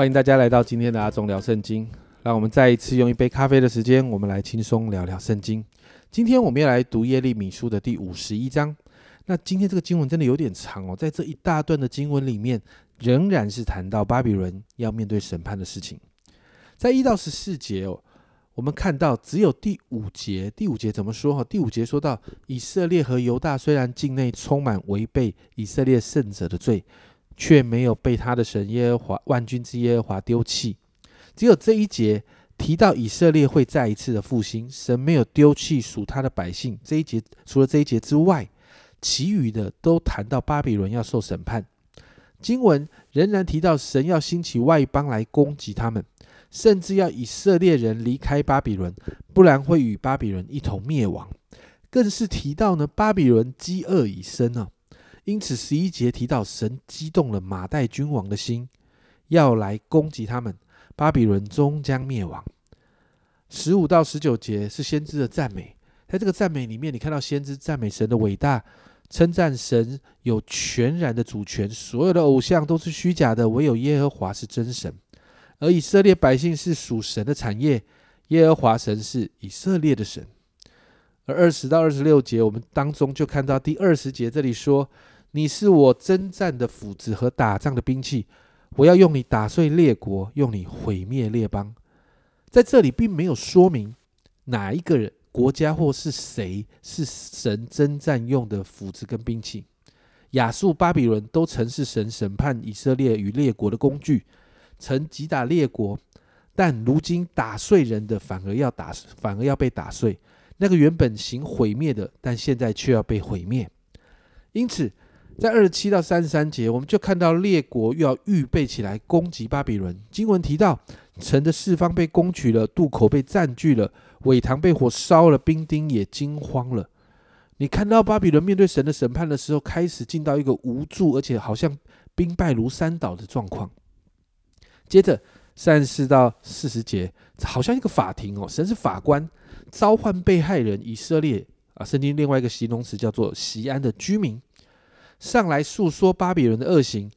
欢迎大家来到今天的阿忠聊圣经。让我们再一次用一杯咖啡的时间，我们来轻松聊聊圣经。今天我们要来读耶利米书的第五十一章。那今天这个经文真的有点长哦，在这一大段的经文里面，仍然是谈到巴比伦要面对审判的事情。在一到十四节哦，我们看到只有第五节，第五节怎么说哈？第五节说到以色列和犹大虽然境内充满违背以色列圣者的罪，却没有被他的神耶和华万军之耶和华丢弃。只有这一节提到以色列会再一次的复兴，神没有丢弃属他的百姓。这一节除了这一节之外，其余的都谈到巴比伦要受审判。经文仍然提到神要兴起外邦来攻击他们，甚至要以色列人离开巴比伦，不然会与巴比伦一同灭亡。更是提到呢，巴比伦饥饿已深啊，因此十一节提到神激动了马代君王的心，要来攻击他们。巴比伦终将灭亡。十五到十九节是先知的赞美，在这个赞美里面，你看到先知赞美神的伟大，称赞神有全然的主权，所有的偶像都是虚假的，唯有耶和华是真神。而以色列百姓是属神的产业，耶和华神是以色列的神。而二十到二十六节，我们当中就看到第二十节这里说：“你是我征战的斧子和打仗的兵器。”我要用你打碎列国，用你毁灭列邦。在这里并没有说明哪一个人、国家或是谁是神征战用的斧子跟兵器。亚述、巴比伦都曾是神审判以色列与列国的工具，曾击打列国。但如今打碎人的，反而要打，反而要被打碎。那个原本行毁灭的，但现在却要被毁灭。因此。在二十七到三十三节，我们就看到列国又要预备起来攻击巴比伦。经文提到，城的四方被攻取了，渡口被占据了，苇塘被火烧了，兵丁也惊慌了。你看到巴比伦面对神的审判的时候，开始进到一个无助，而且好像兵败如山倒的状况。接着三十四到四十节，好像一个法庭哦，神是法官，召唤被害人以色列啊，圣经另外一个形容词叫做西安的居民。上来诉说巴比伦的恶行，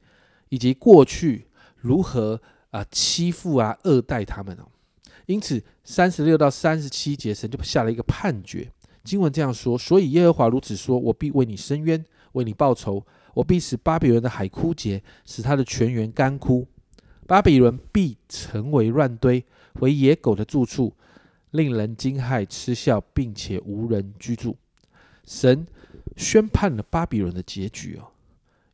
以及过去如何啊欺负啊恶待他们哦。因此三十六到三十七节，神就下了一个判决。经文这样说：所以耶和华如此说：我必为你伸冤，为你报仇。我必使巴比伦的海枯竭，使他的泉源干枯。巴比伦必成为乱堆，为野狗的住处，令人惊骇嗤笑，并且无人居住。神。宣判了巴比伦的结局哦，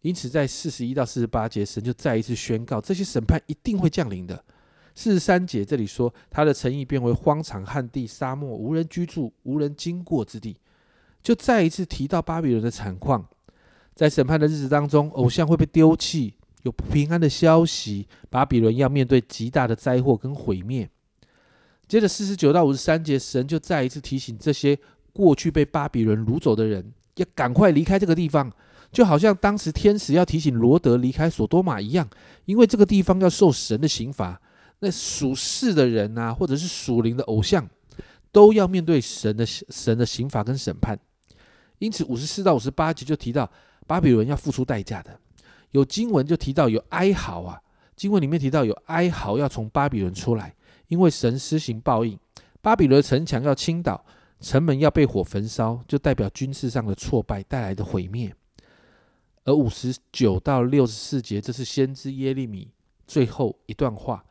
因此在四十一到四十八节，神就再一次宣告这些审判一定会降临的。四十三节这里说，他的诚意变为荒场、旱地、沙漠、无人居住、无人经过之地，就再一次提到巴比伦的惨况。在审判的日子当中，偶像会被丢弃，有不平安的消息，巴比伦要面对极大的灾祸跟毁灭。接着四十九到五十三节，神就再一次提醒这些过去被巴比伦掳走的人。要赶快离开这个地方，就好像当时天使要提醒罗德离开索多玛一样，因为这个地方要受神的刑罚。那属世的人啊，或者是属灵的偶像，都要面对神的神的刑罚跟审判。因此，五十四到五十八节就提到巴比伦要付出代价的。有经文就提到有哀嚎啊，经文里面提到有哀嚎要从巴比伦出来，因为神施行报应，巴比伦城墙要倾倒。城门要被火焚烧，就代表军事上的挫败带来的毁灭。而五十九到六十四节，这是先知耶利米最后一段话，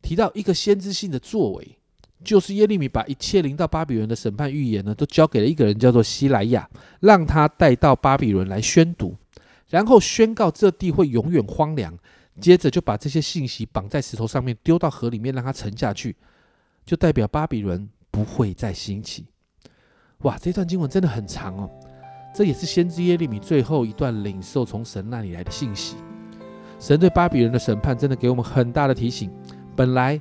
提到一个先知性的作为，就是耶利米把一切临到巴比伦的审判预言呢，都交给了一个人，叫做希莱亚，让他带到巴比伦来宣读，然后宣告这地会永远荒凉。接着就把这些信息绑在石头上面，丢到河里面，让它沉下去，就代表巴比伦。不会再兴起。哇，这段经文真的很长哦。这也是先知耶利米最后一段领受从神那里来的信息。神对巴比伦的审判真的给我们很大的提醒。本来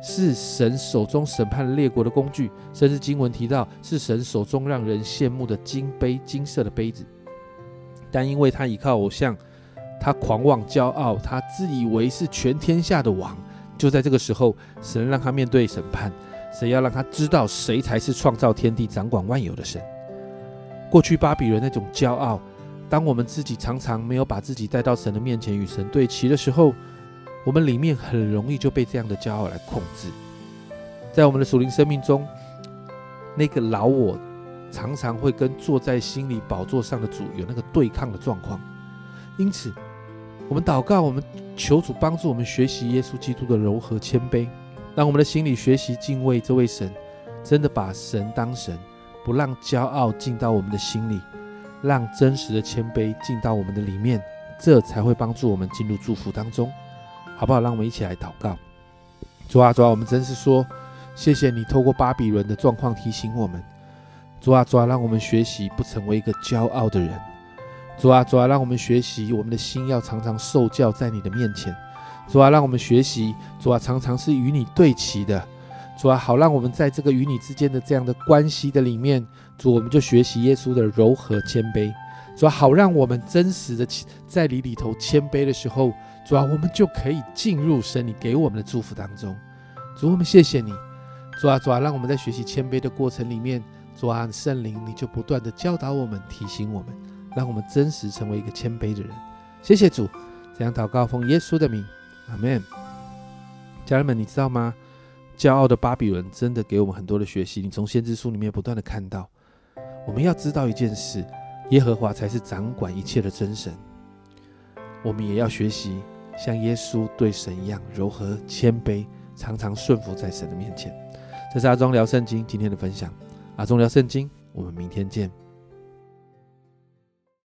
是神手中审判列国的工具，甚至经文提到是神手中让人羡慕的金杯、金色的杯子。但因为他依靠偶像，他狂妄骄傲，他自以为是全天下的王。就在这个时候，神让他面对审判。谁要让他知道谁才是创造天地、掌管万有的神？过去巴比伦那种骄傲，当我们自己常常没有把自己带到神的面前与神对齐的时候，我们里面很容易就被这样的骄傲来控制。在我们的属灵生命中，那个老我常常会跟坐在心里宝座上的主有那个对抗的状况。因此，我们祷告，我们求主帮助我们学习耶稣基督的柔和谦卑，让我们的心里学习敬畏这位神，真的把神当神，不让骄傲进到我们的心里，让真实的谦卑进到我们的里面，这才会帮助我们进入祝福当中，好不好？让我们一起来祷告。主啊，主啊，我们真是说。谢谢你透过巴比伦的状况提醒我们，主啊主啊，让我们学习不成为一个骄傲的人。主啊主啊，让我们学习我们的心要常常受教在你的面前。主啊，让我们学习主啊，常常是与你对齐的。主啊，好让我们在这个与你之间的这样的关系的里面，主我们就学习耶稣的柔和谦卑。主啊，好让我们真实的在你里头谦卑的时候，主啊，我们就可以进入神你给我们的祝福当中。主，我们谢谢你。主啊，主啊，让我们在学习谦卑的过程里面，主啊，圣灵你就不断的教导我们、提醒我们，让我们真实成为一个谦卑的人。谢谢主，这样祷告奉耶稣的名，阿门。家人们，你知道吗？骄傲的巴比伦真的给我们很多的学习。你从先知书里面不断的看到，我们要知道一件事：耶和华才是掌管一切的真神。我们也要学习像耶稣对神一样柔和谦卑，常常顺服在神的面前。这是阿忠聊圣经今天的分享，阿忠聊圣经，我们明天见。